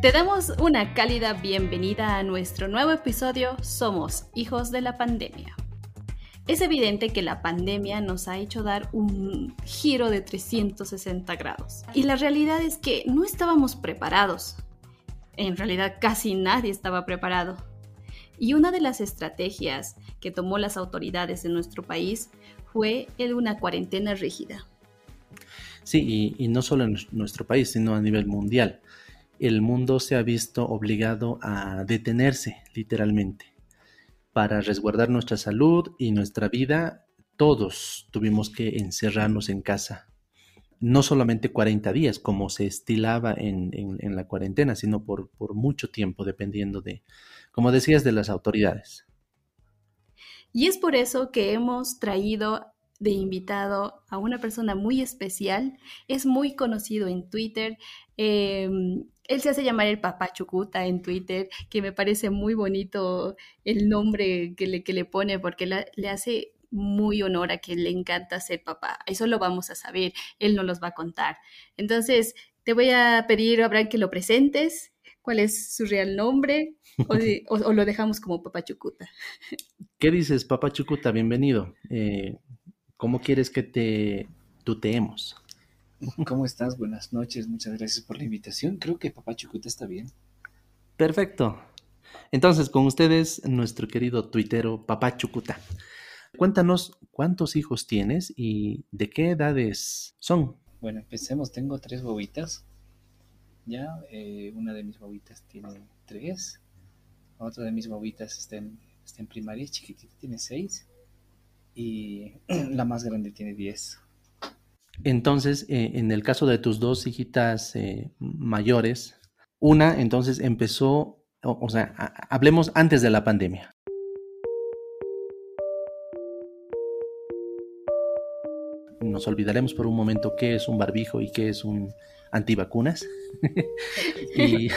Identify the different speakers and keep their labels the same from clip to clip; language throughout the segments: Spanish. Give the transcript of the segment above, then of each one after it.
Speaker 1: Te damos una cálida bienvenida a nuestro nuevo episodio Somos hijos de la pandemia. Es evidente que la pandemia nos ha hecho dar un giro de 360 grados. Y la realidad es que no estábamos preparados. En realidad casi nadie estaba preparado. Y una de las estrategias que tomó las autoridades de nuestro país fue una cuarentena rígida.
Speaker 2: Sí, y, y no solo en nuestro país, sino a nivel mundial el mundo se ha visto obligado a detenerse literalmente. Para resguardar nuestra salud y nuestra vida, todos tuvimos que encerrarnos en casa. No solamente 40 días, como se estilaba en, la cuarentena, sino por, mucho tiempo, dependiendo de, como decías, de las autoridades.
Speaker 1: Y es por eso que hemos traído de invitado a una persona muy especial. Es muy conocido en Twitter. Em, él se hace llamar el papá Chucuta en Twitter, que me parece muy bonito el nombre que le, que le pone porque le hace muy honor a que le encanta ser papá. Eso lo vamos a saber, él no los va a contar. Entonces, te voy a pedir, Abraham, que lo presentes, cuál es su real nombre, o, lo dejamos como papá Chucuta.
Speaker 2: ¿Qué dices, papá Chucuta? Bienvenido. Eh, ¿Cómo quieres que te tuteemos?
Speaker 3: ¿Cómo estás? Buenas noches, muchas gracias por la invitación. Creo que Papá Chucuta está bien.
Speaker 2: Perfecto. Entonces, con ustedes, nuestro querido tuitero Papá Chucuta. Cuéntanos cuántos hijos tienes y de qué edades son.
Speaker 3: Bueno, empecemos. Tengo tres bobitas. Ya, eh, una de mis bobitas tiene tres. Otra de mis bobitas está en, está en primaria, chiquitita, tiene seis y la más grande tiene 10.
Speaker 2: Entonces, eh, en el caso de tus dos hijitas eh, mayores, una entonces empezó, o, sea, hablemos antes de la pandemia. Nos olvidaremos por un momento qué es un barbijo y qué es un antivacunas. y,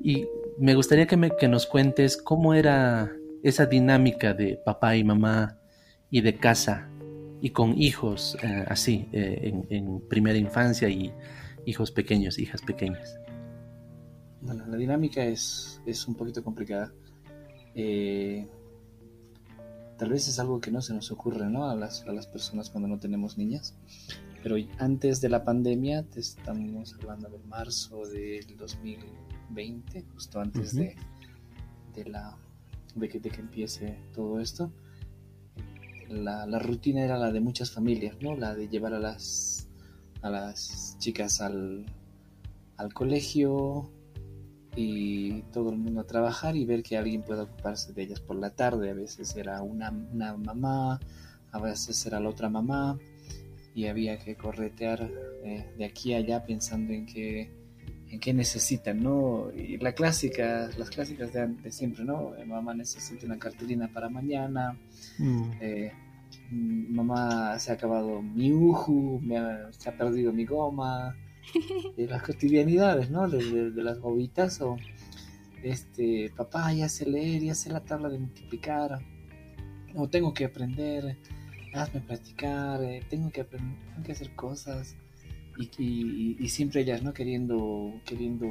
Speaker 2: y, me gustaría que, me, que nos cuentes cómo era esa dinámica de papá y mamá y de casa y con hijos eh, así eh, en, primera infancia y hijos pequeños, hijas pequeñas?
Speaker 3: Bueno, la dinámica es, es un poquito complicada. Eh, tal vez es algo que no se nos ocurre ¿no? a, las, a las personas cuando no tenemos niñas. Pero antes de la pandemia, te estamos hablando de marzo del 2020, justo antes de, de, la, de, que, de que empiece todo esto la, rutina era la de muchas familias, ¿no? La de llevar a las, a las chicas al, colegio y todo el mundo a trabajar y ver que alguien pueda ocuparse de ellas por la tarde. A veces era una, mamá, a veces era la otra mamá y había que corretear eh, de aquí a allá pensando en qué, en qué necesitan, ¿no? Y la clásica, las clásicas de, siempre, ¿no? Mamá necesita una cartulina para mañana. Mm. Eh, mamá se ha acabado mi uju, se ha perdido mi goma, de las cotidianidades, ¿no? De, las bobitas o este, papá ya sé leer, ya sé la tabla de multiplicar, o tengo que aprender, hazme practicar, eh, tengo que aprender, tengo que hacer cosas y, y, siempre ellas, ¿no? Queriendo, queriendo,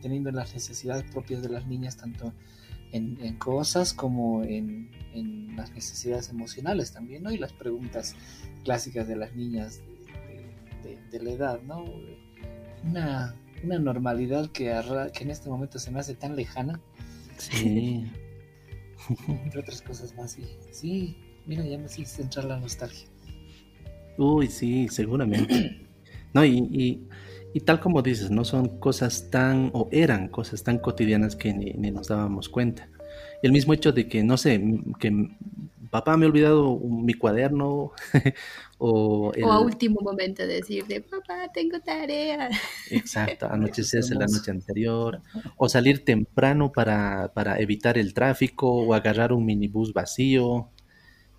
Speaker 3: teniendo las necesidades propias de las niñas, tanto en, cosas como en, las necesidades emocionales también, ¿no? Y las preguntas clásicas de las niñas de, la edad, ¿no? Una, normalidad que, que en este momento se me hace tan lejana.
Speaker 2: Sí.
Speaker 3: Entre otras cosas más, sí. Sí, mira, ya me hiciste entrar la nostalgia.
Speaker 2: Uy, sí, seguramente. No, y, y tal como dices, no son cosas tan, o eran cosas tan cotidianas que ni, nos dábamos cuenta. Y el mismo hecho de que, no sé, que papá me ha olvidado mi cuaderno
Speaker 1: o, o a último momento decirle, papá, tengo tarea.
Speaker 2: Exacto, anochecerse la noche anterior, o salir temprano para, para, evitar el tráfico, o agarrar un minibús vacío.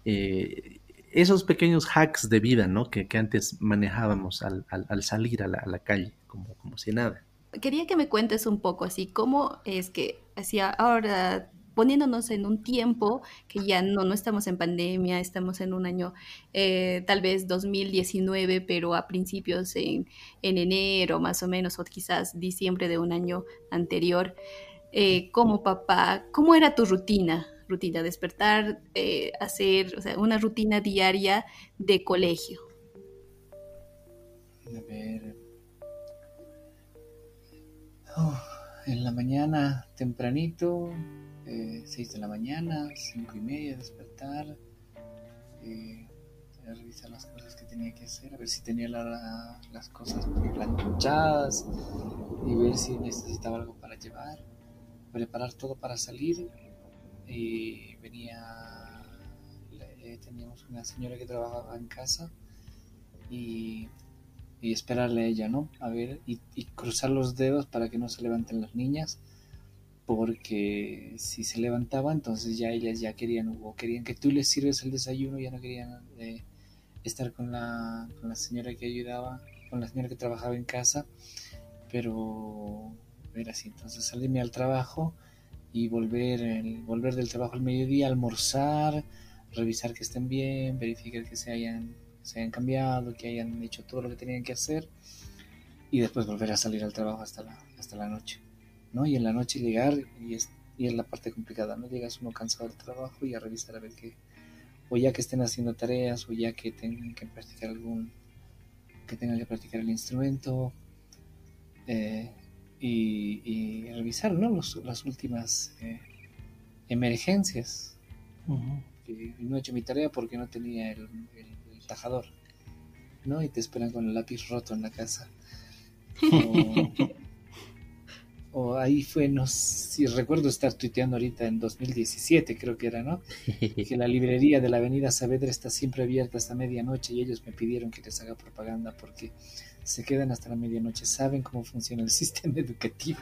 Speaker 2: Eh, esos pequeños hacks de vida, ¿no? Que, antes manejábamos al, salir a la, calle, como, si nada.
Speaker 1: Quería que me cuentes un poco así, cómo es que hacia ahora poniéndonos en un tiempo que ya no, no estamos en pandemia, estamos en un año eh, tal vez 2019, pero a principios en, enero más o menos, o quizás diciembre de un año anterior. Eh, como papá, ¿cómo era tu rutina? Rutina, despertar, eh, hacer o sea, una rutina diaria de colegio.
Speaker 3: A ver. Oh, en la mañana tempranito, 6 eh, de la mañana, 5 y media, despertar, eh, revisar las cosas que tenía que hacer, a ver si tenía las cosas planchadas y ver si necesitaba algo para llevar, preparar todo para salir. Y venía, eh, teníamos una señora que trabajaba en casa y, esperarle a ella, ¿no? A ver, y cruzar los dedos para que no se levanten las niñas porque si se levantaba entonces ya ellas ya querían o querían que tú les sirves el desayuno ya no querían eh, estar con la, con la señora que ayudaba con la señora que trabajaba en casa pero era así entonces salirme al trabajo y volver el, volver del trabajo al mediodía almorzar revisar que estén bien verificar que se hayan se hayan cambiado que hayan hecho todo lo que tenían que hacer y después volver a salir al trabajo hasta la hasta la noche ¿no? Y en la noche llegar y es, y es la parte complicada, ¿no? Llegas uno cansado del trabajo y a revisar a ver qué, o ya que estén haciendo tareas, o ya que tengan que practicar algún, que tengan que practicar el instrumento, eh, y, revisar, ¿no? las últimas eh, emergencias. no he hecho mi tarea porque no tenía el, tajador, ¿no? Y te esperan con el lápiz roto en la casa. o ahí fue, no si recuerdo estar tuiteando ahorita en 2017, creo que era, ¿no? que la librería de la Avenida Saavedra está siempre abierta hasta medianoche y ellos me pidieron que les haga propaganda porque se quedan hasta la medianoche, saben cómo funciona el sistema educativo.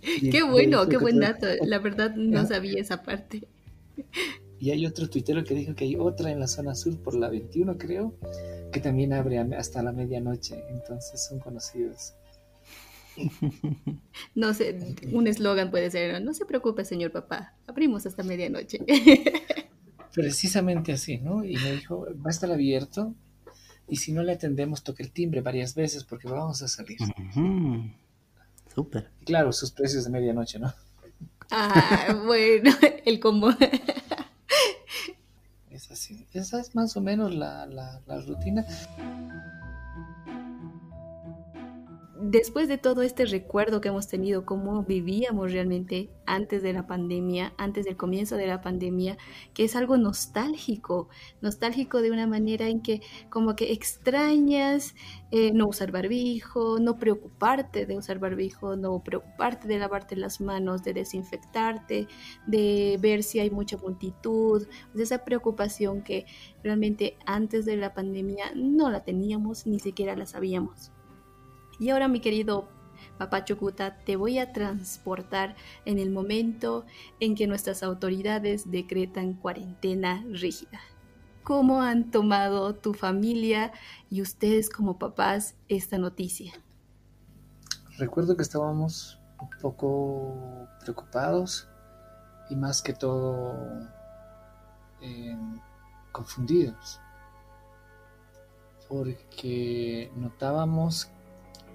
Speaker 1: qué bueno, qué buen dato. La verdad no sabía esa parte.
Speaker 3: Y hay otro tuitero que dijo que hay otra en la zona sur por la 21, creo, que también abre hasta la medianoche, entonces son conocidos.
Speaker 1: No sé, un eslogan puede ser, no se preocupe, señor papá, abrimos hasta medianoche.
Speaker 3: Precisamente así, ¿no? Y me dijo, va a estar abierto y si no le atendemos, toque el timbre varias veces porque vamos a salir.
Speaker 2: Súper.
Speaker 3: Claro, sus precios de medianoche, ¿no?
Speaker 1: Ah, bueno, el combo
Speaker 3: así. Esa es más o menos la, la, la rutina
Speaker 1: después de todo este recuerdo que hemos tenido, cómo vivíamos realmente antes de la pandemia, antes del comienzo de la pandemia, que es algo nostálgico, nostálgico de una manera en que como que extrañas eh, no usar barbijo, no preocuparte de usar barbijo, no preocuparte de lavarte las manos, de desinfectarte, de ver si hay mucha multitud, esa preocupación que realmente antes de la pandemia no la teníamos, ni siquiera la sabíamos. Y ahora, mi querido Papá Chocuta, te voy a transportar en el momento en que nuestras autoridades decretan cuarentena rígida. ¿Cómo han tomado tu familia y ustedes como papás esta noticia?
Speaker 3: Recuerdo que estábamos un poco preocupados y más que todo eh, confundidos porque notábamos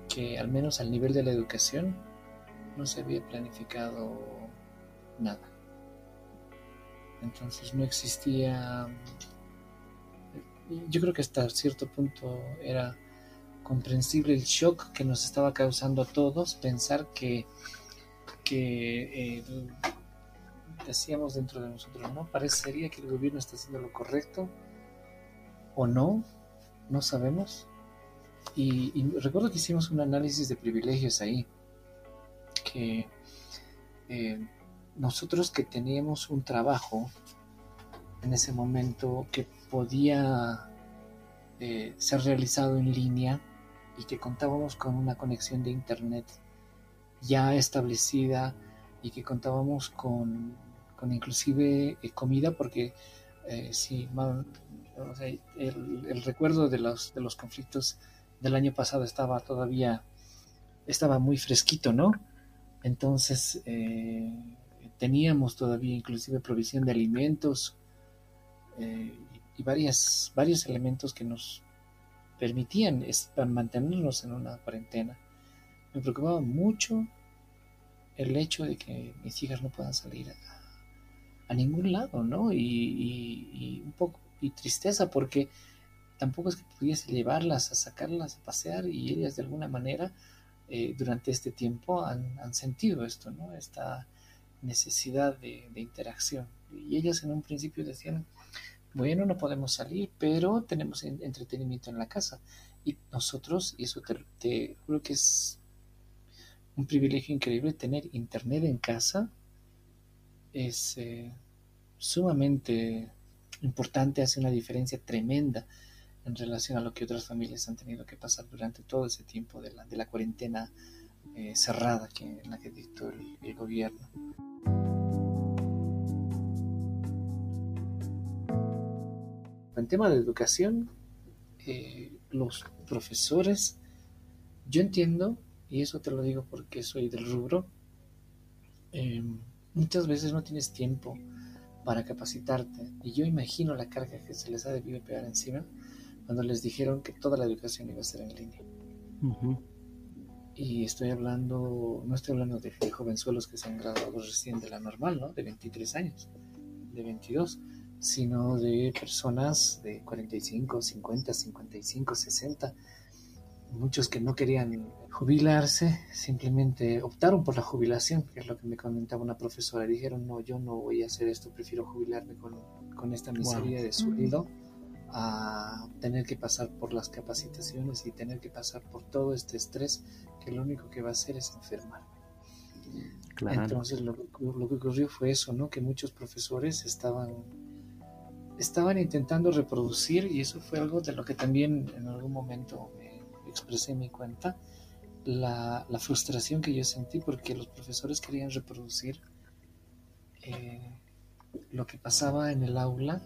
Speaker 3: que al menos al nivel de la educación no se había planificado nada. Entonces no existía, yo creo que hasta cierto punto era comprensible el shock que nos estaba causando a todos pensar que, que eh, decíamos dentro de nosotros, ¿no? Parecería que el gobierno está haciendo lo correcto o no, no sabemos y, recuerdo que hicimos un análisis de privilegios ahí, que eh, nosotros que teníamos un trabajo en ese momento que podía eh, ser realizado en línea y que contábamos con una conexión de internet ya establecida y que contábamos con, con inclusive eh, comida porque sí, el, el, recuerdo de los, de los conflictos del año pasado estaba todavía, estaba muy fresquito, ¿no? Entonces, eh, teníamos todavía inclusive provisión de alimentos eh, y varias, varios elementos que nos permitían mantenernos en una cuarentena. Me preocupaba mucho el hecho de que mis hijas no puedan salir a, ningún lado, ¿no? Y, un poco y tristeza porque tampoco es que pudiese llevarlas a sacarlas a pasear y ellas de alguna manera eh, durante este tiempo han, sentido esto, ¿no? Esta necesidad de, interacción. Y ellas en un principio decían, bueno, no podemos salir, pero tenemos entretenimiento en la casa. Y nosotros, y eso te, juro que es un privilegio increíble, tener internet en casa es eh, sumamente importante, hace una diferencia tremenda en relación a lo que otras familias han tenido que pasar durante todo ese tiempo de la, de la cuarentena eh, cerrada que, en la que dictó el, gobierno. En tema de educación, eh, los profesores, yo entiendo, y eso te lo digo porque soy del rubro, eh, muchas veces no tienes tiempo para capacitarte. Y yo imagino la carga que se les ha debido pegar encima cuando les dijeron que toda la educación iba a ser en línea. Y estoy hablando, no estoy hablando de, jovenzuelos que se han graduado recién de la normal, ¿no? De 23 años, de 22, sino de personas de 45, 50, 55, 60, muchos que no querían jubilarse, simplemente optaron por la jubilación, que es lo que me comentaba una profesora. Dijeron, no, yo no voy a hacer esto, prefiero jubilarme con, con esta miseria de sueldo a tener que pasar por las capacitaciones y tener que pasar por todo este estrés que lo único que va a hacer es enfermar. Entonces lo, lo, que ocurrió fue eso, ¿no? Que muchos profesores estaban, estaban intentando reproducir y eso fue algo de lo que también en algún momento me expresé en mi cuenta, la, la frustración que yo sentí porque los profesores querían reproducir eh, lo que pasaba en el aula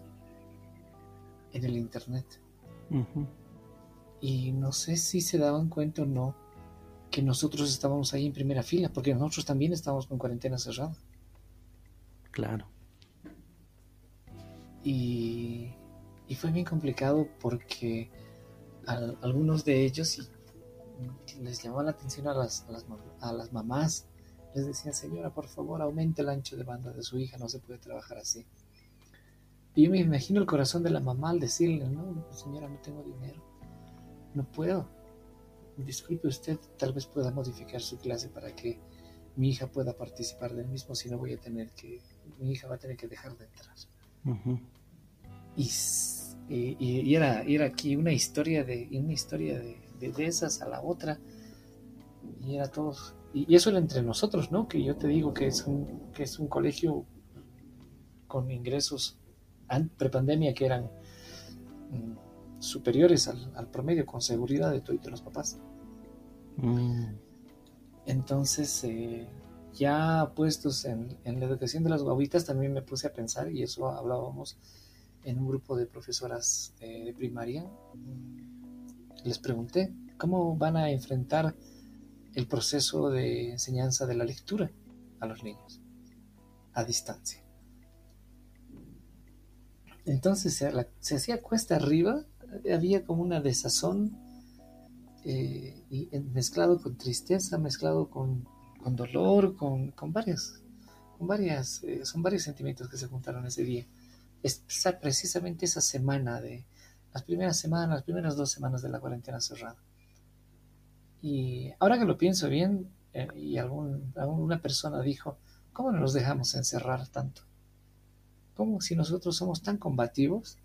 Speaker 3: en el internet. Y no sé si se daban cuenta o no que nosotros estábamos ahí en primera fila, porque nosotros también estábamos con cuarentena cerrada.
Speaker 2: Claro.
Speaker 3: Y, y fue bien complicado porque algunos de ellos les llamaba la atención a las, a las, a las mamás. Les decían, señora, por favor, aumente el ancho de banda de su hija, no se puede trabajar así. Y yo me imagino el corazón de la mamá al decirle, no, señora, no tengo dinero, no puedo. Disculpe usted, tal vez pueda modificar su clase para que mi hija pueda participar del mismo, si no voy a tener que, mi hija va a tener que dejar de entrar. y, y, era, era aquí una historia de, una historia de, de, esas a la otra, y era todo, y, eso era entre nosotros, ¿no? Que yo te digo que es un, que es un colegio con ingresos prepandemia que eran mm, superiores al, promedio con seguridad de todos los papás. Mm. Entonces, eh, ya puestos en, la educación de las guaguitas, también me puse a pensar, y eso hablábamos en un grupo de profesoras eh, de primaria, mm, les pregunté cómo van a enfrentar el proceso de enseñanza de la lectura a los niños a distancia. Entonces se, hacía cuesta arriba, había como una desazón eh, y, mezclado con tristeza, mezclado con, dolor, con, varias, con varias, eh, son varios sentimientos que se juntaron ese día. Es precisamente esa semana de las primeras semanas, las primeras dos semanas de la cuarentena cerrada. Y ahora que lo pienso bien, eh, y algún, alguna persona dijo, ¿cómo nos dejamos encerrar tanto? Como si nosotros somos tan combativos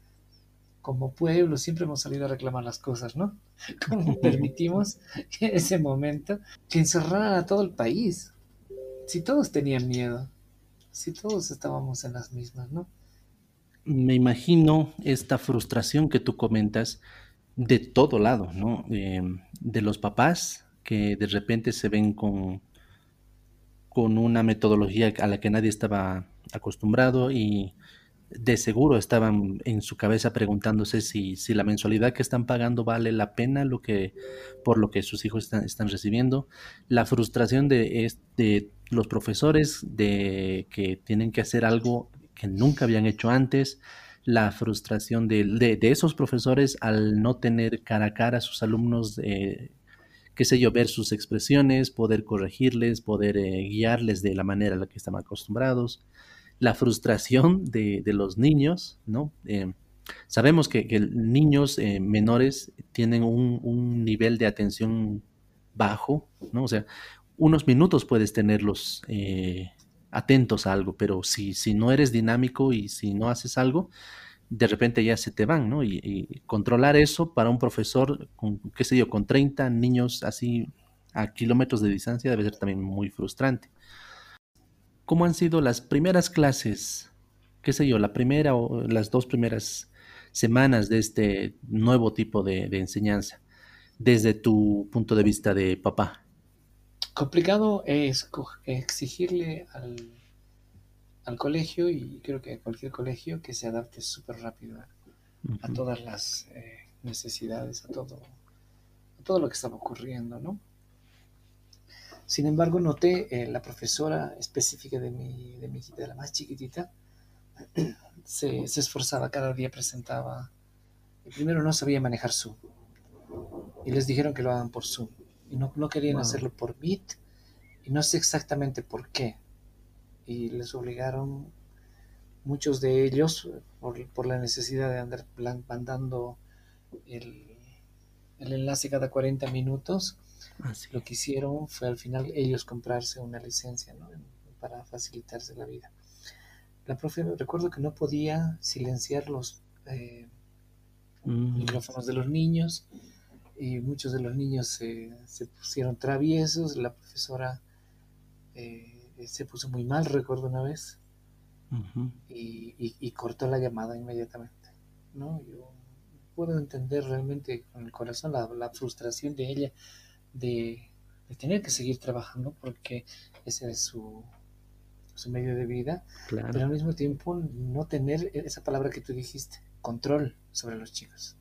Speaker 3: como pueblo, siempre hemos salido a reclamar las cosas, ¿no? ¿Cómo permitimos en ese momento que encerraran a todo el país? Si todos tenían miedo, si todos estábamos en las mismas, ¿no?
Speaker 2: Me imagino esta frustración que tú comentas de todo lado, ¿no? de los papás que de repente se ven con, con una metodología a la que nadie estaba acostumbrado y de seguro estaban en su cabeza preguntándose si, si, la mensualidad que están pagando vale la pena lo que, por lo que sus hijos están, recibiendo. La frustración de, de los profesores de que tienen que hacer algo que nunca habían hecho antes, la frustración de, esos profesores al no tener cara a cara a sus alumnos, eh, qué sé yo, ver sus expresiones, poder corregirles, poder eh, guiarles de la manera a la que estaban acostumbrados, la frustración de, los niños, ¿no? Eh, sabemos que, niños menores tienen un, un, nivel de atención bajo, ¿no? O sea, unos minutos puedes tenerlos atentos a algo, pero si, si no eres dinámico y si no haces algo, de repente ya se te van, ¿no? Y, controlar eso para un profesor con, qué sé yo, con 30 niños así a kilómetros de distancia debe ser también muy frustrante. ¿Cómo han sido las primeras clases? ¿Qué sé yo? La primera o las dos primeras semanas de este nuevo tipo de, de enseñanza, desde tu punto de vista de papá.
Speaker 3: Complicado es exigirle al, al, colegio y creo que a cualquier colegio que se adapte súper rápido a, todas las eh, necesidades, a todo, a todo lo que estaba ocurriendo, ¿no? Sin embargo, noté eh, la profesora específica de mi, de mi hijita, de la más chiquitita, se, se, esforzaba, cada día presentaba. primero no sabía manejar Zoom. Y les dijeron que lo hagan por Zoom y no, no querían hacerlo por Meet y no sé exactamente por qué. Y les obligaron muchos de ellos por, por la necesidad de andar mandando el, el, enlace cada 40 minutos. Lo que hicieron fue al final ellos comprarse una licencia ¿no? para facilitarse la vida. La profe, recuerdo que no podía silenciar los eh, mm. micrófonos de los niños y muchos de los niños se, pusieron traviesos, la profesora eh, se puso muy mal, recuerdo una vez, y, cortó la llamada inmediatamente. ¿no? Yo puedo entender realmente con el corazón la, frustración de ella de, tener que seguir trabajando porque ese es su, su medio de vida, pero al mismo tiempo no tener esa palabra que tú dijiste, control sobre los chicos.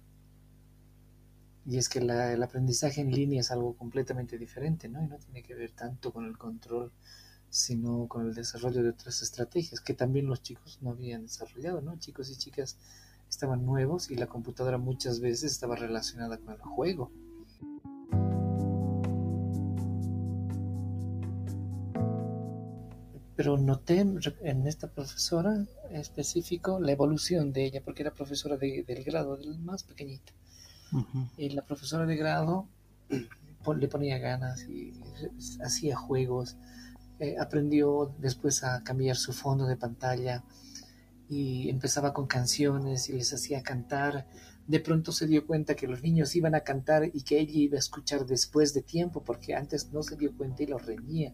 Speaker 3: Y es que el aprendizaje en línea es algo completamente diferente, ¿no? Y no tiene que ver tanto con el control, sino con el desarrollo de otras estrategias que también los chicos no habían desarrollado, ¿no? Chicos y chicas estaban nuevos y la computadora muchas veces estaba relacionada con el juego. Pero noté en esta profesora específico la evolución de ella, porque era profesora del grado del más pequeñito y la profesora de grado le ponía ganas y hacía juegos. Eh, aprendió después a cambiar su fondo de pantalla y empezaba con canciones y les hacía cantar. De pronto se dio cuenta que los niños iban a cantar y que ella iba a escuchar después de tiempo, porque antes no se dio cuenta y los reñía.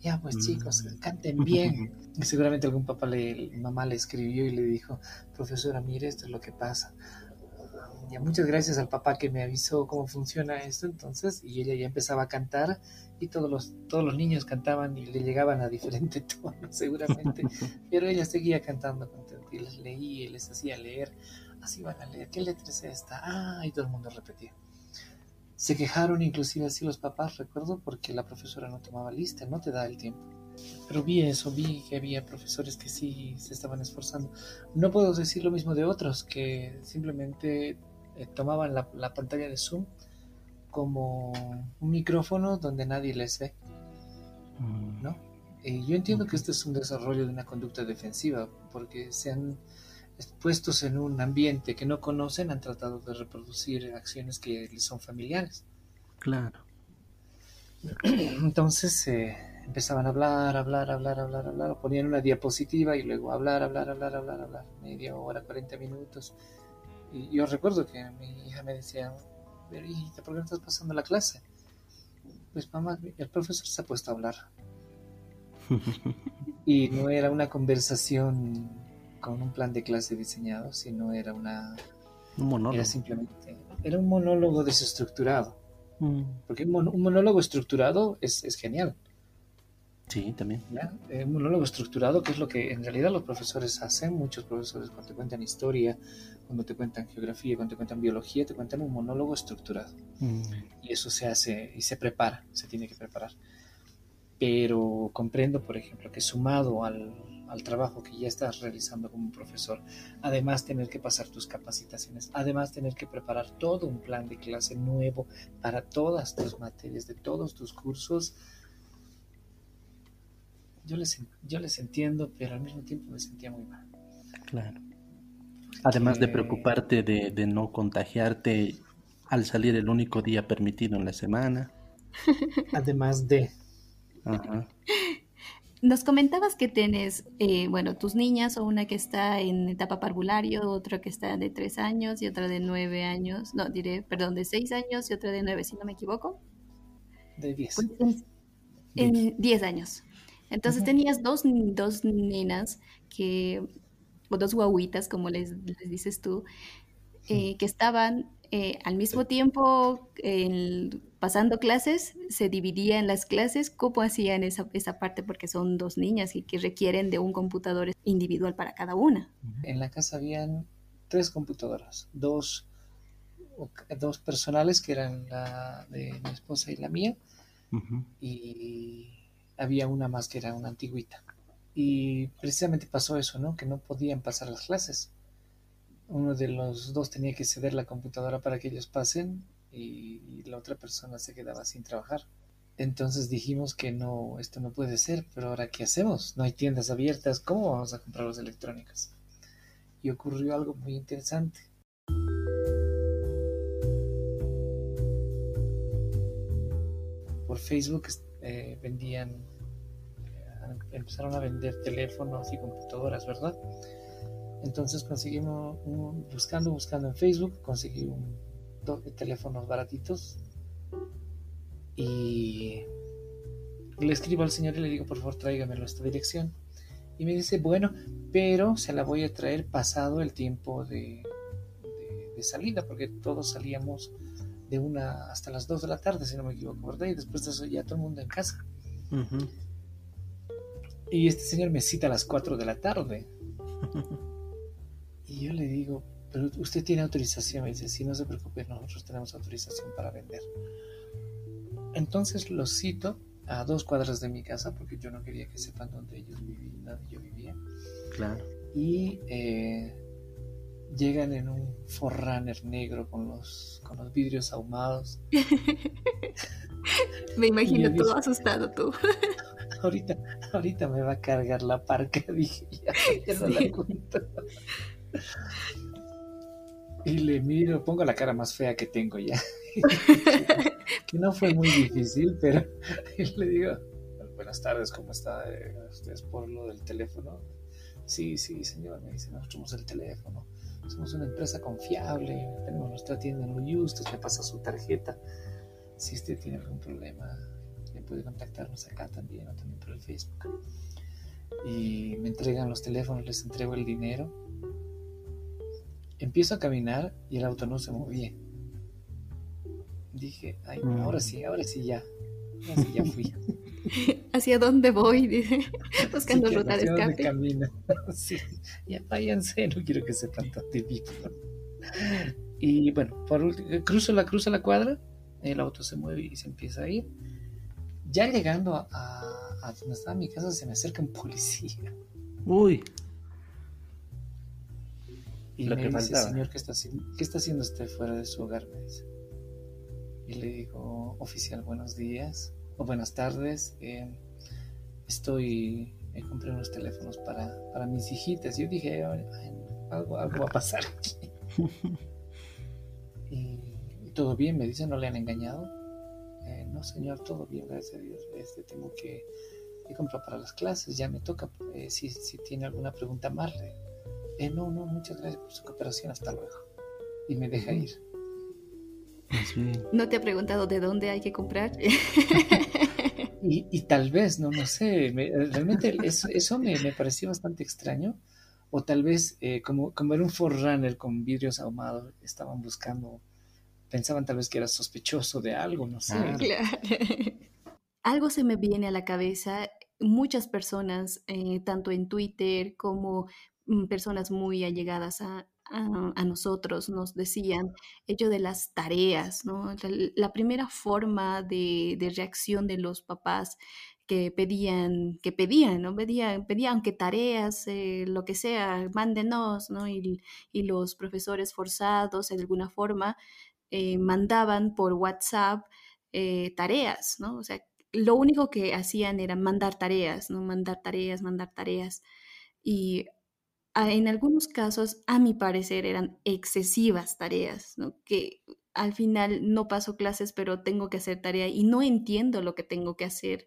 Speaker 3: Ya, pues chicos, mm. canten bien. Y seguramente algún papá, le, mamá le escribió y le dijo, profesora, mire, esto es lo que pasa muchas gracias al papá que me avisó cómo funciona esto entonces y ella ya empezaba a cantar y todos los todos los niños cantaban y le llegaban a diferente tono seguramente pero ella seguía cantando y les leía y les hacía leer así van a leer qué letra es esta ah y todo el mundo repetía. Se quejaron inclusive así los papás recuerdo porque la profesora no tomaba lista no te da el tiempo. Pero vi eso, vi que había profesores que sí se estaban esforzando. No puedo decir lo mismo de otros, que simplemente eh, tomaban la, pantalla de Zoom como un micrófono donde nadie les ve. Mm. ¿no? Y yo entiendo que esto es un desarrollo de una conducta defensiva, porque se han puestos en un ambiente que no conocen, han tratado de reproducir acciones que les son familiares.
Speaker 2: Claro.
Speaker 3: Entonces eh, empezaban a hablar, hablar, hablar, hablar, hablar, ponían una diapositiva y luego hablar, hablar, hablar, hablar, hablar, media hora, 40 minutos. Y yo recuerdo que mi hija me decía, ¿por qué no estás pasando la clase? Pues mamá, el profesor se ha puesto a hablar. y no era una conversación con un plan de clase diseñado, sino era una...
Speaker 2: Un monólogo.
Speaker 3: Era simplemente... Era un monólogo desestructurado. Mm. Porque un, monólogo estructurado es, es genial.
Speaker 2: Sí, también.
Speaker 3: Un monólogo estructurado, que es lo que en realidad los profesores hacen. Muchos profesores cuando te cuentan historia, cuando te cuentan geografía, cuando te cuentan biología, te cuentan un monólogo estructurado. Mm. Y eso se hace y se prepara, se tiene que preparar. pero comprendo, por ejemplo, que sumado al, al trabajo que ya estás realizando como profesor, además tener que pasar tus capacitaciones, además tener que preparar todo un plan de clase nuevo para todas tus materias, de todos tus cursos, yo les, yo les entiendo, pero al mismo tiempo me sentía muy mal.
Speaker 2: Claro. Además de preocuparte de, de no contagiarte al salir el único día permitido en la semana.
Speaker 3: Además de...
Speaker 2: Ajá.
Speaker 1: Nos comentabas que tienes, eh, bueno, tus niñas, o una que está en etapa parvulario, otra que está de tres años y otra de nueve años, no, diré, perdón, de seis años y otra de nueve, si no me equivoco.
Speaker 3: De diez.
Speaker 1: Pues, en, en diez años. Entonces tenías dos, dos nenas que, o dos guaguitas, como les, les dices tú, eh, que estaban eh, al mismo tiempo en- pasando clases, se dividían las clases, ¿cómo hacían esa, esa parte? Porque son dos niñas y que requieren de un computador individual para cada una.
Speaker 3: En la casa habían tres computadoras, dos, dos personales que eran la de mi esposa y la mía, y había una más que era una antigüita. Y precisamente pasó eso, ¿no? Que no podían pasar las clases. Uno de los dos tenía que ceder la computadora para que ellos pasen y la otra persona se quedaba sin trabajar. Entonces dijimos que no, esto no puede ser, pero ahora ¿qué hacemos? No hay tiendas abiertas, ¿cómo vamos a comprar los electrónicos? Y ocurrió algo muy interesante. Por Facebook eh, vendían, eh, empezaron a vender teléfonos y computadoras, ¿verdad? Entonces conseguimos, un- buscando, buscando en Facebook, conseguí un, do- teléfonos baratitos y le escribo al señor y le digo, por favor, tráigamelo a esta dirección. Y me dice, bueno, pero se la voy a traer pasado el tiempo de- de salida, porque todos salíamos de una hasta las 2 de la tarde, si no me equivoco, ¿verdad? Y después de eso ya todo el mundo en casa. Y este señor me cita a las 4 de la tarde. Y yo le digo, pero usted tiene autorización. Me dice, sí, no se preocupe, nosotros tenemos autorización para vender. Entonces los cito a dos cuadras de mi casa porque yo no quería que sepan dónde ellos vivían, yo vivía.
Speaker 2: Claro.
Speaker 3: Y eh, llegan en un forrunner negro con los, con los vidrios ahumados.
Speaker 1: Me imagino todo asustado tú.
Speaker 3: Ahorita, ahorita me va a cargar la parca, dije, ya, ya no la cuento. Y le miro, pongo la cara más fea que tengo ya. que no fue muy difícil, pero le digo, buenas tardes, ¿cómo está? Eh, ¿Usted es por lo del teléfono? Sí, sí, señor, me dice, nosotros somos el teléfono. Somos una empresa confiable, tenemos nuestra tienda en Uyu, usted le pasa su tarjeta. Si usted tiene algún problema, le puede contactarnos acá también o también por el Facebook. Y me entregan los teléfonos, les entrego el dinero. Empiezo a caminar y el auto no se movía. Dije, ay,
Speaker 2: Mm.
Speaker 3: ahora sí, ahora sí ya. Ya fui.
Speaker 1: ¿Hacia dónde voy? Dice, buscando
Speaker 3: Sí,
Speaker 1: ruta de escape.
Speaker 3: camino. sí, ya váyanse, no quiero que sepan tan típico. Y bueno, por último, cruzo la, cruzo la cuadra, el auto se mueve y se empieza a ir. Ya llegando a, a- a donde estaba mi casa, se me acerca un policía
Speaker 2: Uy,
Speaker 3: y
Speaker 2: Lo
Speaker 3: me
Speaker 2: que
Speaker 3: dice,
Speaker 2: faltaba.
Speaker 3: señor, ¿qué está, haciendo, ¿qué está haciendo usted fuera de su hogar? Me dice. Y le digo, oficial, buenos días o buenas tardes. eh, estoy, eh, compré unos teléfonos para, para mis hijitas. Yo dije, "Ay, algo, algo va a pasar aquí. y, y todo bien, me dice, ¿no le han engañado? "Eh, no, señor, todo bien, gracias a Dios. Este, tengo que, que comprar para las clases, ya me toca. eh, si, si tiene alguna pregunta más, "Eh, no, no, muchas gracias por su cooperación, hasta luego. Y me deja ir.
Speaker 2: Bien.
Speaker 1: ¿No te ha preguntado de dónde hay que comprar?
Speaker 3: Y, y tal vez, no, no sé, me- realmente eso, eso me, me pareció bastante extraño. O tal vez, eh, como, como era un Forerunner con vidrios ahumados, estaban buscando, pensaban tal vez que era sospechoso de algo, no sé.
Speaker 2: Ah.
Speaker 1: Claro. Algo se me viene a la cabeza. Muchas personas, eh, tanto en Twitter como mm, personas muy allegadas a, a- nosotros, nos decían ello de las tareas, ¿no? La, la primera forma de, de reacción de los papás que pedían, que pedían, ¿no? Pedían, pedían que tareas, eh, lo que sea, mándenos, ¿no? Y, y, los profesores forzados, de alguna forma, eh, mandaban por WhatsApp eh, tareas, ¿no? O sea, lo único que hacían era mandar tareas, ¿no? Mandar tareas, mandar tareas. Y en algunos casos, a mi parecer, eran excesivas tareas, ¿no? Que al final no paso clases, pero tengo que hacer tarea y no entiendo lo que tengo que hacer.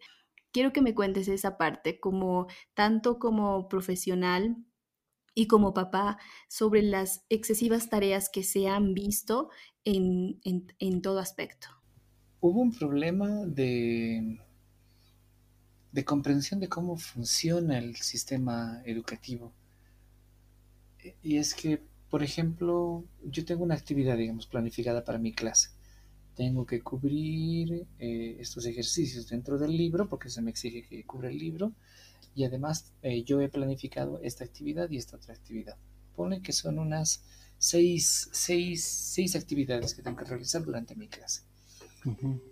Speaker 1: Quiero que me cuentes esa parte, como tanto como profesional y como papá, sobre las excesivas tareas que se han visto en, todo aspecto.
Speaker 3: Hubo un problema de comprensión de cómo funciona el sistema educativo y es que, por ejemplo, yo tengo una actividad, digamos, planificada para mi clase. Tengo que cubrir eh, estos ejercicios dentro del libro, porque se me exige que cubra el libro. Y además, eh, yo he planificado esta actividad y esta otra actividad. Pone que son unas seis, seis, seis actividades que tengo que realizar durante mi clase.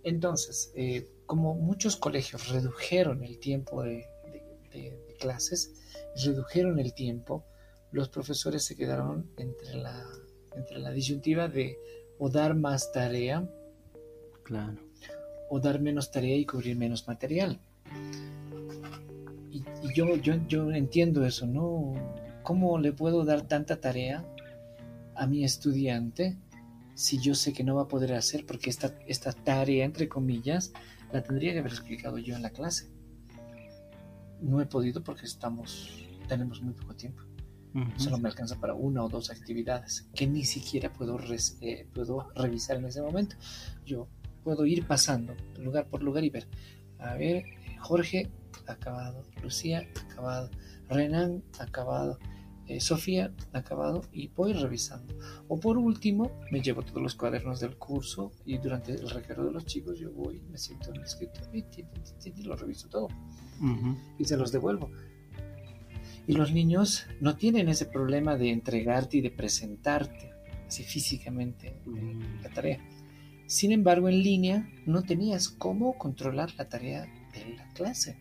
Speaker 3: Entonces, eh, como muchos colegios redujeron el tiempo de, de clases, redujeron el tiempo, los profesores se quedaron entre la, entre la disyuntiva de o dar más tarea
Speaker 2: claro.
Speaker 3: o dar menos tarea y cubrir menos material. Y, yo, yo, yo entiendo eso, ¿no? ¿Cómo le puedo dar tanta tarea a mi estudiante si yo sé que no va a poder hacer porque esta, esta tarea, entre comillas, la tendría que haber explicado yo en la clase? No he podido porque estamos, tenemos muy poco tiempo. Solo me alcanza para una o dos actividades que ni siquiera puedo, eh, puedo revisar en ese momento. Yo puedo ir pasando lugar por lugar y ver, a ver, Jorge, acabado, Lucía, acabado, Renan, acabado, eh, Sofía, acabado, y voy revisando. O por último, me llevo todos los cuadernos del curso y durante el recreo de los chicos yo voy, me siento en el escritorio y, lo reviso todo. Y se los devuelvo. Y los niños no tienen ese problema de entregarte y de presentarte así físicamente mm. la tarea. Sin embargo, en línea no tenías cómo controlar la tarea de la clase.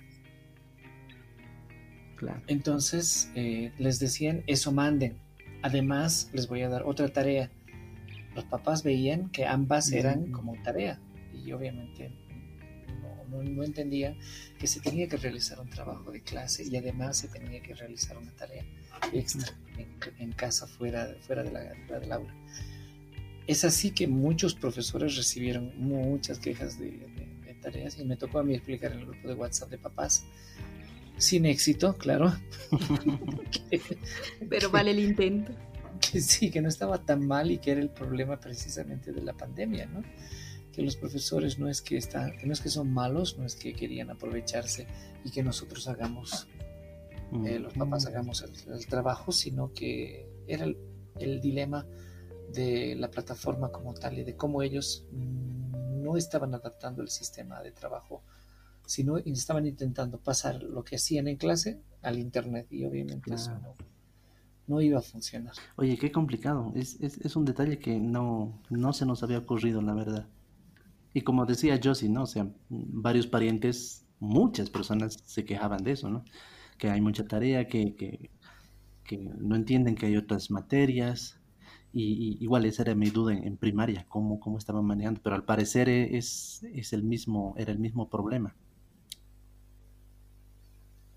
Speaker 2: Claro.
Speaker 3: Entonces eh, les decían, eso manden. Además, les voy a dar otra tarea. Los papás veían que ambas eran como tarea. Y obviamente no, entendía que se tenía que realizar un trabajo de clase y además se tenía que realizar una tarea extra en, casa fuera, fuera de la, del aula. Es así que muchos profesores recibieron muchas quejas de, tareas y me tocó a mí explicar en el grupo de WhatsApp de papás sin éxito, claro.
Speaker 1: Pero vale el intento.
Speaker 3: Que sí, que no estaba tan mal y que era el problema precisamente de la pandemia, ¿no? Que los profesores no es que están, no es que son malos, no es que querían aprovecharse y que nosotros hagamos, eh, los papás hagamos el, trabajo, sino que era el, dilema de la plataforma como tal y de cómo ellos no estaban adaptando el sistema de trabajo, sino estaban intentando pasar lo que hacían en clase al internet y obviamente eso no, iba a funcionar.
Speaker 2: Oye, qué complicado. Es, es, es, un detalle que no, no se nos había ocurrido, la verdad. Y como decía Josie, ¿no? O sea, varios parientes, muchas personas se quejaban de eso, ¿no? Que hay mucha tarea, que, que, no entienden que hay otras materias. Y, igual esa era mi duda en, primaria, cómo, cómo estaban manejando, pero al parecer e, es, es el mismo, era el mismo problema.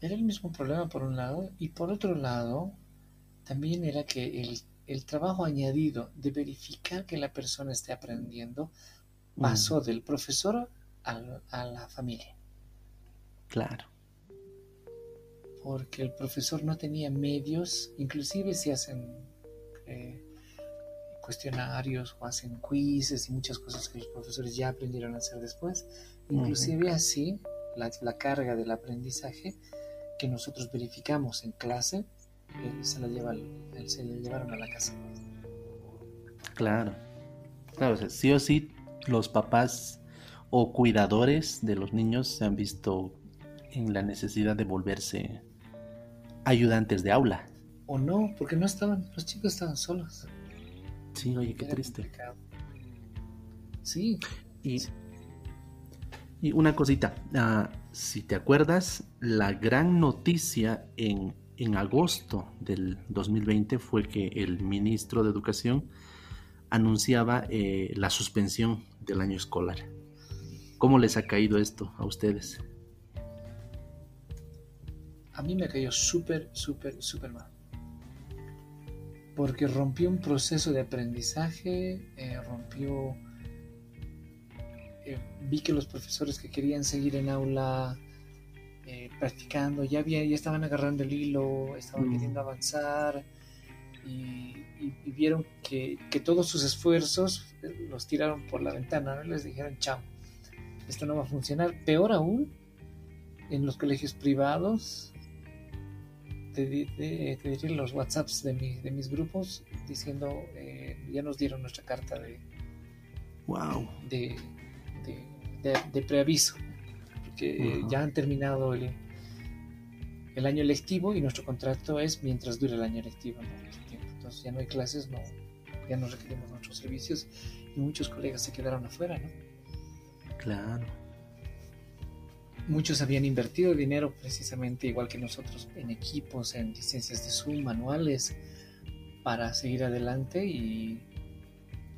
Speaker 3: Era el mismo problema por un lado, y por otro lado, también era que el, el trabajo añadido de verificar que la persona esté aprendiendo pasó del profesor a la familia.
Speaker 2: Claro.
Speaker 3: Porque el profesor no tenía medios, inclusive si hacen eh, cuestionarios o hacen quizzes y muchas cosas que los profesores ya aprendieron a hacer después, inclusive así la, carga del aprendizaje que nosotros verificamos en clase, eh, se, la lleva, se la llevaron a la casa.
Speaker 2: Claro, claro, sí o sí los papás o cuidadores de los niños se han visto en la necesidad de volverse ayudantes de aula.
Speaker 3: O no, porque no estaban, los chicos estaban solos.
Speaker 2: Sí, oye, qué triste.
Speaker 3: Sí.
Speaker 2: Y, y, una cosita, ah, si te acuerdas, la gran noticia en, en agosto del 2020 fue que el ministro de Educación anunciaba eh, la suspensión del año escolar. ¿Cómo les ha caído esto a ustedes?
Speaker 3: A mí me cayó súper, súper, súper mal. Porque rompió un proceso de aprendizaje, eh, rompió... Eh, vi que los profesores que querían seguir en aula practicando ya, había, ya estaban agarrando el hilo, estaban mm. queriendo avanzar y, vieron que, todos sus esfuerzos los tiraron por la ventana, ¿no? les dijeron, chao, esto no va a funcionar. Peor aún, en los colegios privados, te, diré los WhatsApps de, de mis grupos diciendo, eh, ya nos dieron nuestra carta de,
Speaker 2: wow.
Speaker 3: de, de, preaviso, porque ya han terminado el, el año lectivo y nuestro contrato es mientras dure el año lectivo. Entonces ya no hay clases, no, ya no requerimos nuestros servicios y muchos colegas se quedaron afuera, ¿no?
Speaker 2: Claro.
Speaker 3: Muchos habían invertido dinero precisamente igual que nosotros en equipos, en licencias de Zoom, manuales, para seguir adelante y,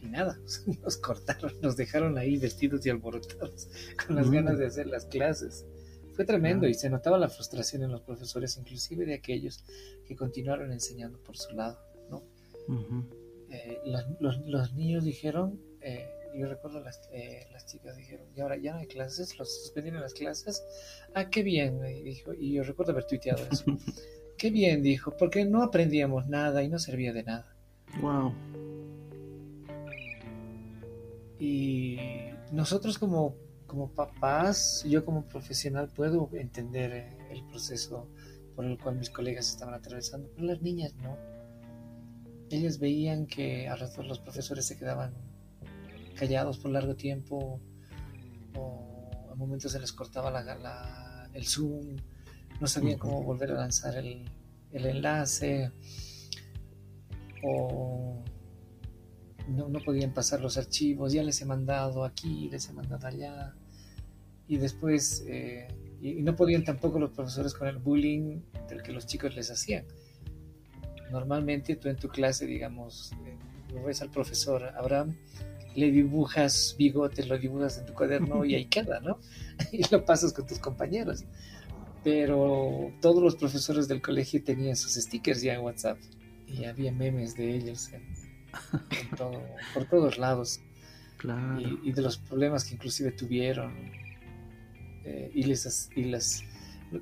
Speaker 3: y nada, nos cortaron, nos dejaron ahí vestidos y alborotados con las mm. ganas de hacer las clases. Fue tremendo y se notaba la frustración en los profesores, inclusive de aquellos que continuaron enseñando por su lado. ¿No? Eh, los, niños dijeron, eh, yo recuerdo las, eh, las chicas dijeron, y ahora ya no hay clases, los suspendieron las clases. Ah, qué bien, dijo, y yo recuerdo haber tuiteado eso. qué bien, dijo, porque no aprendíamos nada y no servía de nada.
Speaker 2: Wow.
Speaker 3: Y nosotros como como papás, yo como profesional puedo entender eh, el proceso por el cual mis colegas estaban atravesando, pero las niñas no. Ellas veían que a ratos los profesores se quedaban callados por largo tiempo o a momentos se les cortaba la, el zoom, no sabían cómo volver a lanzar el, el enlace o no, no, podían pasar los archivos, ya les he mandado aquí, les he mandado allá y después, eh, y, no podían tampoco los profesores con el bullying del que los chicos les hacían. Normalmente tú en tu clase, digamos, eh, lo ves al profesor Abraham, le dibujas bigotes, lo dibujas en tu cuaderno y ahí queda, ¿no? y lo pasas con tus compañeros. Pero todos los profesores del colegio tenían sus stickers ya en WhatsApp y había memes de ellos por todos lados.
Speaker 2: Claro.
Speaker 3: Y, y, de los problemas que inclusive tuvieron eh, y les, y las,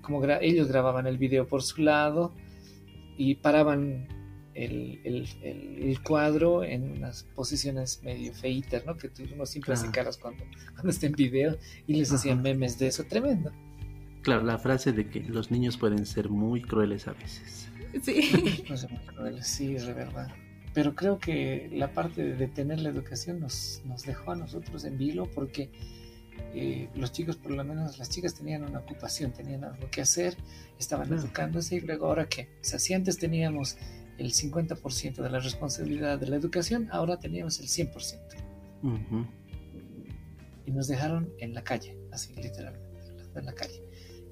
Speaker 3: como ellos grababan el video por su lado y paraban el, el, el, cuadro en unas posiciones medio feitas, ¿no? Que uno siempre hace caras cuando, cuando está en video y les hacían memes de eso, tremendo.
Speaker 2: Claro, la frase de que los niños pueden ser muy crueles a veces.
Speaker 1: Sí.
Speaker 3: muy crueles, sí, es de verdad. Pero creo que la parte de detener la educación nos, nos dejó a nosotros en vilo porque eh, los chicos, por lo menos las chicas tenían una ocupación, tenían algo que hacer, estaban educándose y luego ahora qué, o sea, si antes teníamos el 50% de la responsabilidad de la educación, ahora teníamos el 100%. Y nos dejaron en la calle, así literalmente, en la calle.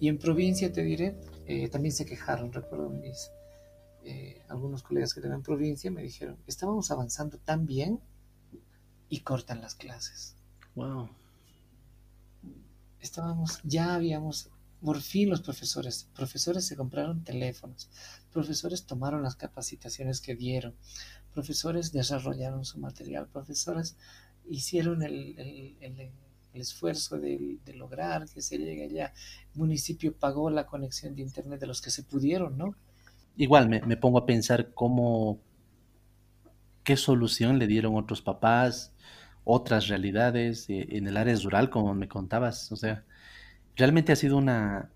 Speaker 3: Y en provincia, te diré, eh, también se quejaron, recuerdo mis, eh, algunos colegas que en provincia me dijeron, estábamos avanzando tan bien y cortan las clases.
Speaker 2: Wow
Speaker 3: estábamos, ya habíamos, por fin los profesores, profesores se compraron teléfonos, profesores tomaron las capacitaciones que dieron, profesores desarrollaron su material, profesores hicieron el, el, esfuerzo de, lograr que se llegue allá. El municipio pagó la conexión de internet de los que se pudieron, ¿no?
Speaker 2: Igual me, me pongo a pensar cómo, qué solución le dieron otros papás, otras realidades eh, en el área rural, como me contabas. O sea, realmente ha sido una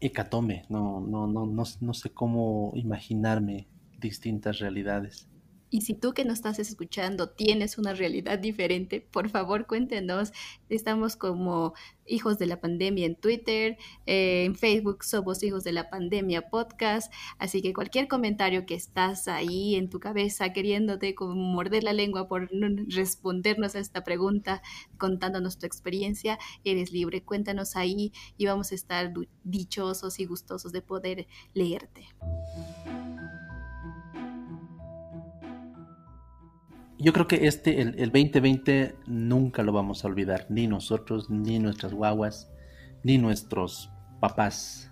Speaker 2: hecatombe. No, no, no, no, no sé cómo imaginarme distintas realidades.
Speaker 1: Y si tú que nos estás escuchando tienes una realidad diferente, por favor cuéntenos. Estamos como Hijos de la Pandemia en Twitter, eh, en Facebook somos Hijos de la Pandemia Podcast. Así que cualquier comentario que estás ahí en tu cabeza queriéndote como morder la lengua por respondernos a esta pregunta, contándonos tu experiencia, eres libre. Cuéntanos ahí y vamos a estar dichosos y gustosos de poder leerte.
Speaker 2: Yo creo que este, el, 2020, nunca lo vamos a olvidar, ni nosotros, ni nuestras guaguas, ni nuestros papás.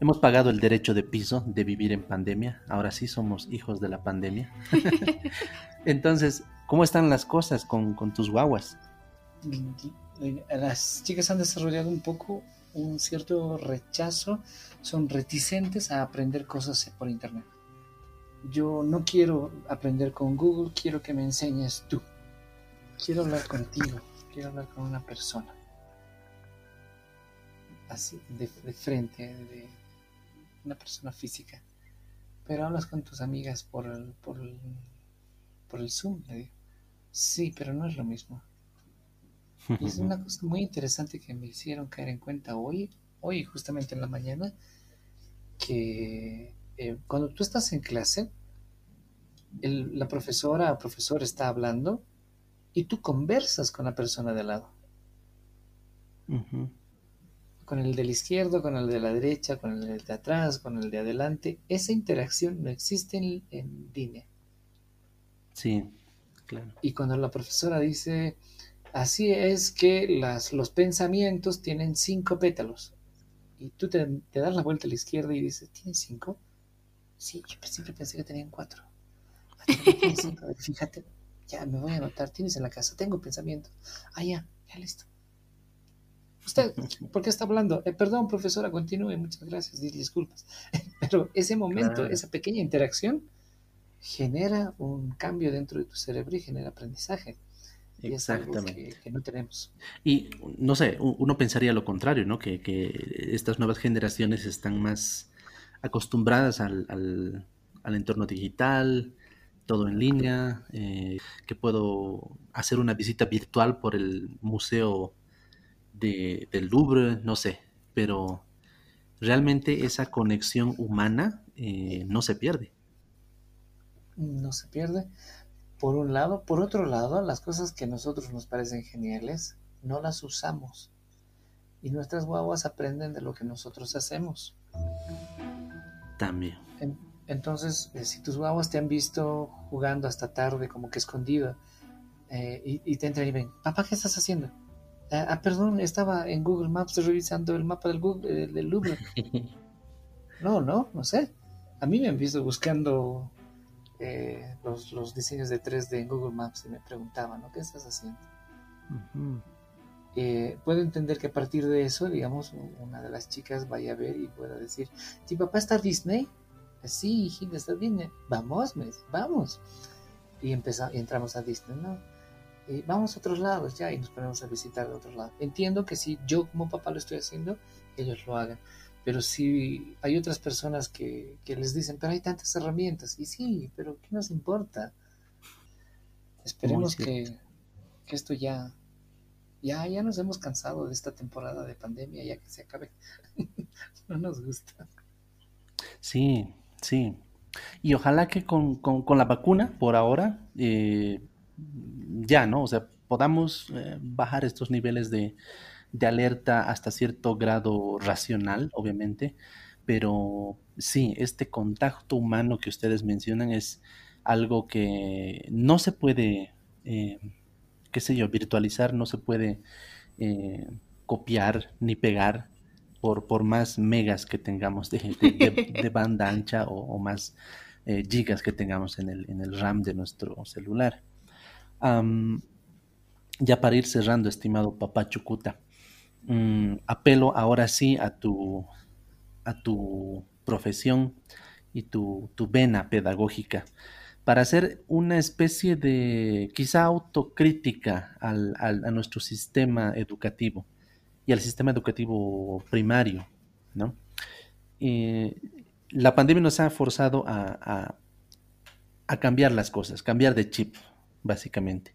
Speaker 2: Hemos pagado el derecho de piso de vivir en pandemia, ahora sí somos hijos de la pandemia. Entonces, ¿cómo están las cosas con, con tus guaguas?
Speaker 3: Las chicas han desarrollado un poco un cierto rechazo, son reticentes a aprender cosas por internet yo no quiero aprender con Google, quiero que me enseñes tú. Quiero hablar contigo, quiero hablar con una persona. Así, de, frente, de una persona física. Pero hablas con tus amigas por el, por el, por el Zoom, le digo. Sí, pero no es lo mismo. Y es una cosa muy interesante que me hicieron caer en cuenta hoy, hoy justamente en la mañana, que eh, cuando tú estás en clase, la profesora o profesor está hablando y tú conversas con la persona de al lado. Con el de la izquierda, con el de la derecha, con el de atrás, con el de adelante. Esa interacción no existe en, en línea.
Speaker 2: Sí, claro.
Speaker 3: Y cuando la profesora dice, así es que las, los pensamientos tienen cinco pétalos. Y tú te, te das la vuelta a la izquierda y dices, ¿tienen cinco? Sí, yo siempre pensé que tenían cuatro. Fíjate, ya me voy a anotar. Tienes en la casa, tengo pensamiento. Ah, ya, ya listo. ¿Usted por qué está hablando? Eh, perdón, profesora, continúe, muchas gracias, disculpas. Pero ese momento, esa pequeña interacción, genera un cambio dentro de tu cerebro y genera aprendizaje. Exactamente. que, no tenemos.
Speaker 2: Y no sé, uno pensaría lo contrario, ¿no? Que, que estas nuevas generaciones están más acostumbradas al, al, entorno digital, todo en línea, eh, que puedo hacer una visita virtual por el museo de, del Louvre, no sé, pero realmente esa conexión humana eh, no se pierde.
Speaker 3: No se pierde, por un lado. Por otro lado, las cosas que a nosotros nos parecen geniales, no las usamos. Y nuestras guaguas aprenden de lo que nosotros hacemos.
Speaker 2: También.
Speaker 3: entonces, eh, si tus guaguas te han visto jugando hasta tarde, como que escondido, eh, y, te entran y ven, papá, ¿qué estás haciendo? ah, ah perdón, estaba en Google Maps revisando el mapa del, Google, eh, del Louvre. no, no, no sé. A mí me han visto buscando los, diseños de 3D en Google Maps y me preguntaban, ¿no? ¿Qué estás haciendo? Eh, puedo entender que a partir de eso, digamos, una de las chicas vaya a ver y pueda decir, ¿tu papá está Disney? Sí, hijita, está Disney. Vamos, me vamos. Y, empezamos, y entramos a Disney, ¿no? Y vamos a otros lados ya y nos ponemos a visitar de otros lados. Entiendo que si yo como papá lo estoy haciendo, ellos lo hagan. Pero si hay otras personas que, que les dicen, pero hay tantas herramientas. Y sí, pero ¿qué nos importa? Esperemos que, que esto ya ya, ya nos hemos cansado de esta temporada de pandemia, ya que se acabe. no nos gusta.
Speaker 2: Sí, sí. Y ojalá que con, la vacuna, por ahora, eh, ya, ¿no? O sea, podamos eh, bajar estos niveles de, de alerta hasta cierto grado racional, obviamente, pero sí, este contacto humano que ustedes mencionan es algo que no se puede eh, qué sé yo, virtualizar no se puede eh, copiar ni pegar por, por más megas que tengamos de, banda ancha o, más eh, gigas que tengamos en el, en el, RAM de nuestro celular. ya para ir cerrando, estimado papá Chucuta, mm, apelo ahora sí a tu, a tu profesión y tu, tu vena pedagógica para hacer una especie de quizá autocrítica al, a nuestro sistema educativo y al sistema educativo primario, ¿no? Eh, la pandemia nos ha forzado a, a, cambiar las cosas, cambiar de chip, básicamente.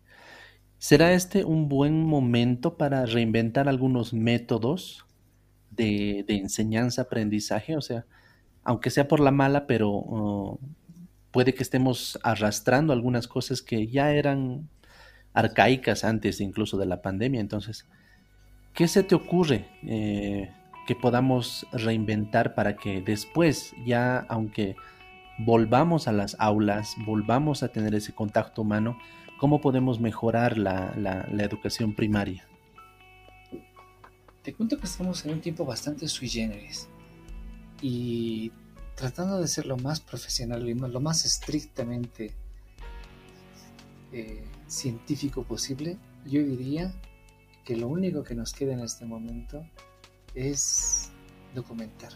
Speaker 2: ¿Será este un buen momento para reinventar algunos métodos de, enseñanza-aprendizaje? O sea, aunque sea por la mala, pero uh, puede que estemos arrastrando algunas cosas que ya eran arcaicas antes incluso de la pandemia. Entonces, ¿qué se te ocurre eh, que podamos reinventar para que después, ya aunque volvamos a las aulas, volvamos a tener ese contacto humano, cómo podemos mejorar la, educación primaria?
Speaker 3: Te cuento que estamos en un tiempo bastante sui generis y tratando de ser lo más profesional, lo más estrictamente eh, científico posible, yo diría que lo único que nos queda en este momento es documentar.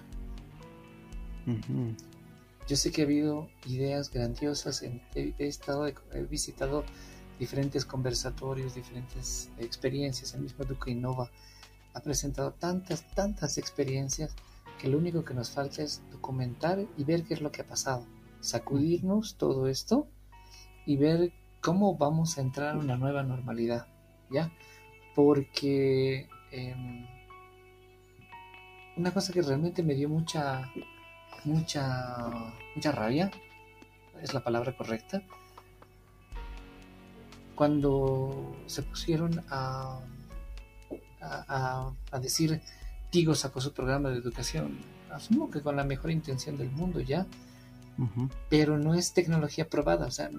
Speaker 3: Yo sé que ha habido ideas grandiosas, he, estado, he visitado diferentes conversatorios, diferentes experiencias, el mismo Duque Innova ha presentado tantas, tantas experiencias que lo único que nos falta es documentar y ver qué es lo que ha pasado, sacudirnos todo esto y ver cómo vamos a entrar a una nueva normalidad, ¿ya? Porque em, una cosa que realmente me dio mucha, mucha, mucha rabia, es la palabra correcta, cuando se pusieron a, a, decir Tigo sacó su programa de educación, asumo que con la mejor intención del mundo ya, pero no es tecnología probada, o sea,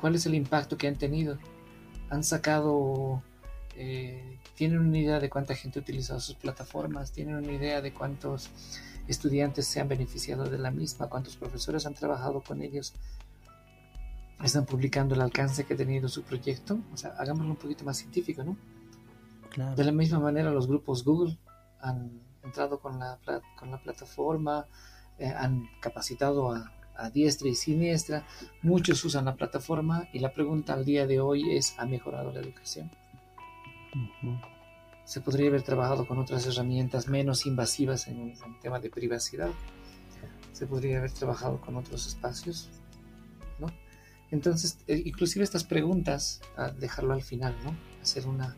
Speaker 3: ¿cuál es el impacto que han tenido? Han sacado eh, tienen una idea de cuánta gente ha utilizado sus plataformas, tienen una idea de cuántos estudiantes se han beneficiado de la misma, cuántos profesores han trabajado con ellos, están publicando el alcance que ha tenido su proyecto, o sea, hagámoslo un poquito más científico, ¿no? De la misma manera los grupos Google han entrado con la, con la plataforma, eh, han capacitado a, a diestra y siniestra, muchos usan la plataforma y la pregunta al día de hoy es, ¿ha mejorado la educación? Se podría haber trabajado con otras herramientas menos invasivas en el tema de privacidad. Se podría haber trabajado con otros espacios, ¿no? Entonces, eh, inclusive estas preguntas, a dejarlo al final, ¿no? Hacer una,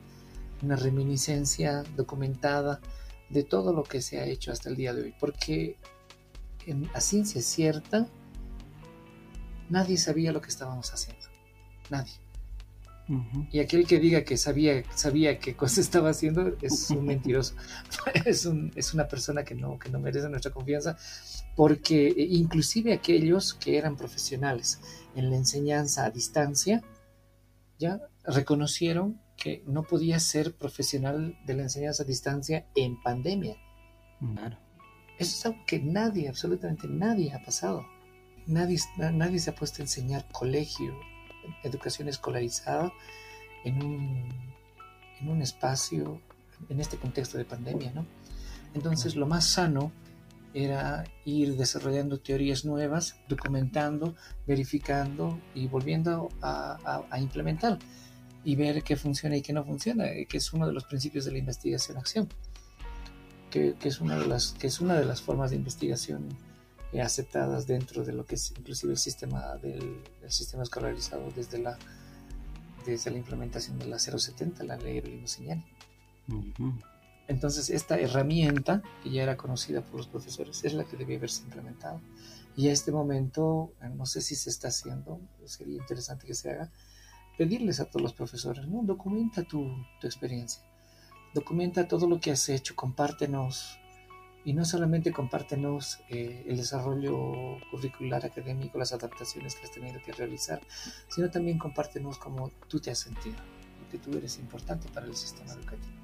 Speaker 3: una reminiscencia documentada de todo lo que se ha hecho hasta el día de hoy. Porque en, a ciencia cierta, nadie sabía lo que estábamos haciendo. Nadie. Y aquel que diga que sabía, sabía qué cosa estaba haciendo es un mentiroso. es, un, es una persona que no, que no merece nuestra confianza, porque eh, inclusive aquellos que eran profesionales en la enseñanza a distancia, ya reconocieron que no podía ser profesional de la enseñanza a distancia en pandemia. Claro. Eso es algo que nadie, absolutamente nadie ha pasado. Nadie, nadie se ha puesto a enseñar colegio, educación escolarizada en un, en un espacio, en este contexto de pandemia, ¿no? Entonces lo más sano era ir desarrollando teorías nuevas, documentando, verificando y volviendo a, implementar y ver qué funciona y qué no funciona, que es uno de los principios de la investigación-acción, que, es una de las, que es una de las formas de investigación aceptadas dentro de lo que es inclusive el sistema del sistema escolarizado desde la desde la implementación de la 070, la ley de uh Entonces, esta herramienta, que ya era conocida por los profesores, es la que debía haberse implementado. Y a este momento, eh, no sé si se está haciendo, sería interesante que se haga, pedirles a todos los profesores, ¿no? Documenta tu, tu experiencia, documenta todo lo que has hecho, compártenos y no solamente compártenos eh, el desarrollo curricular académico, las adaptaciones que has tenido que realizar, sino también compártenos cómo tú te has sentido, que tú eres importante para el sistema educativo.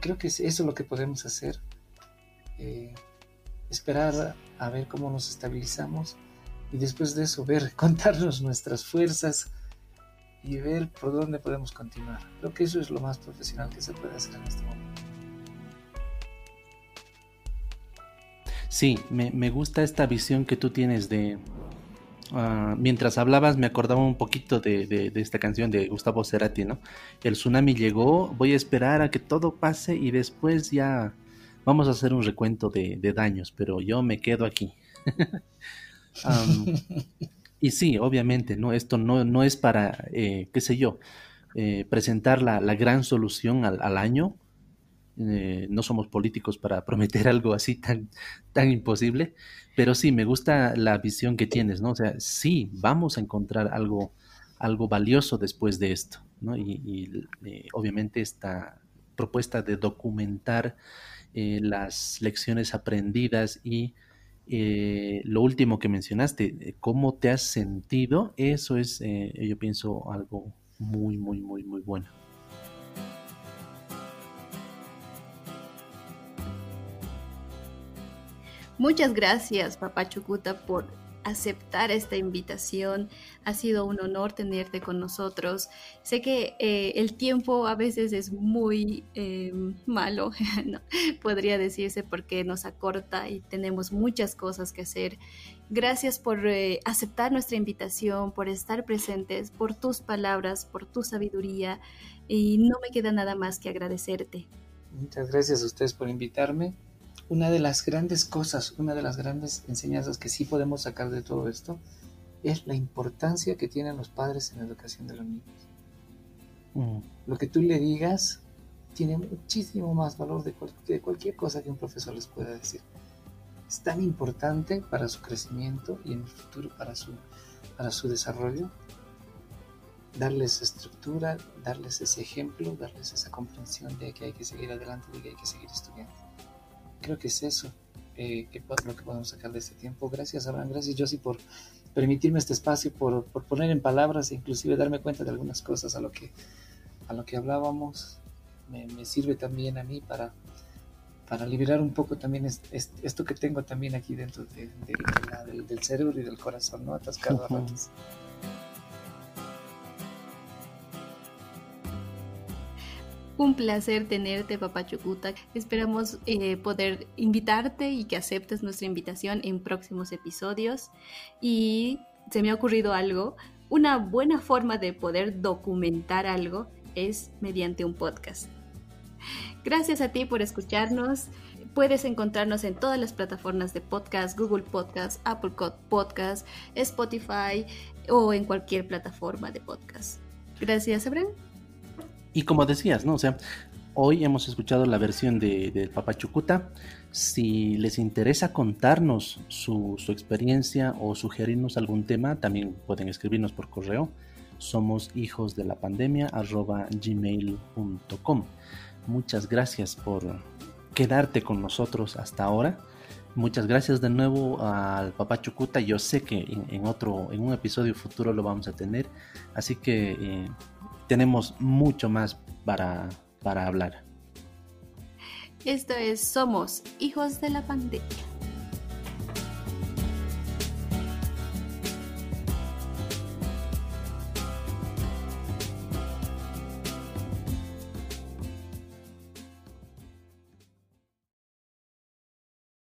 Speaker 3: Creo que eso es lo que podemos hacer, eh, esperar a ver cómo nos estabilizamos y después de eso ver, contarnos nuestras fuerzas y ver por dónde podemos continuar. Creo que eso es lo más profesional que se puede hacer en este momento.
Speaker 2: Sí, me, gusta esta visión que tú tienes de... Ah, mientras hablabas me acordaba un poquito de, esta canción de Gustavo Cerati, ¿no? El tsunami llegó, voy a esperar a que todo pase y después ya vamos a hacer un recuento de, daños, pero yo me quedo aquí. y sí, obviamente, ¿no? Esto no, no es para, eh, qué sé yo, eh, presentar la, gran solución al, año. Eh, no somos políticos para prometer algo así tan, tan imposible, pero sí, me gusta la visión que tienes, ¿no? O sea, sí, vamos a encontrar algo, algo valioso después de esto, ¿no? Y, obviamente esta propuesta de documentar eh, las lecciones aprendidas y eh, lo último que mencionaste, eh, cómo te has sentido, eso es, yo pienso, algo muy, muy, muy, muy bueno.
Speaker 1: Muchas gracias, Papá Chucuta, por aceptar esta invitación. Ha sido un honor tenerte con nosotros. Sé que eh, el tiempo a veces es muy eh, malo, podría decirse, porque nos acorta y tenemos muchas cosas que hacer. Gracias por eh, aceptar nuestra invitación, por estar presentes, por tus palabras, por tu sabiduría y no me queda nada más que agradecerte.
Speaker 3: Muchas gracias a ustedes por invitarme una de las grandes cosas, una de las grandes enseñanzas que sí podemos sacar de todo esto es la importancia que tienen los padres en la educación de los niños. Mm. Lo que tú le digas tiene muchísimo más valor de, de, cualquier cosa que un profesor les pueda decir. Es tan importante para su crecimiento y en el futuro para su, para su desarrollo darles estructura, darles ese ejemplo, darles esa comprensión de que hay que seguir adelante, de que hay que seguir estudiando creo que es eso eh, que, lo que podemos sacar de este tiempo. Gracias, Abraham. Gracias, Josie, por permitirme este espacio, por, por, poner en palabras e inclusive darme cuenta de algunas cosas a lo que, a lo que hablábamos. Me, me sirve también a mí para, para liberar un poco también esto que tengo también aquí dentro de, del, del, cerebro y del corazón, ¿no? Atascado a ratos.
Speaker 1: Un placer tenerte, Papá Chucuta. Esperamos eh, poder invitarte y que aceptes nuestra invitación en próximos episodios. Y se me ha ocurrido algo. Una buena forma de poder documentar algo es mediante un podcast. Gracias a ti por escucharnos. Puedes encontrarnos en todas las plataformas de podcast, Google Podcast, Apple Podcast, Spotify o en cualquier plataforma de podcast. Gracias, Abraham.
Speaker 2: Y como decías, ¿no? O sea, hoy hemos escuchado la versión de, de Papachucuta. Si les interesa contarnos su, experiencia o sugerirnos algún tema, también pueden escribirnos por correo. Somos hijos de la pandemia gmail.com. Muchas gracias por quedarte con nosotros hasta ahora. Muchas gracias de nuevo al Papá Chucuta. Yo sé que en, otro, en un episodio futuro lo vamos a tener. Así que eh, tenemos mucho más para, para hablar.
Speaker 1: Esto es Somos Hijos de la Pandemia.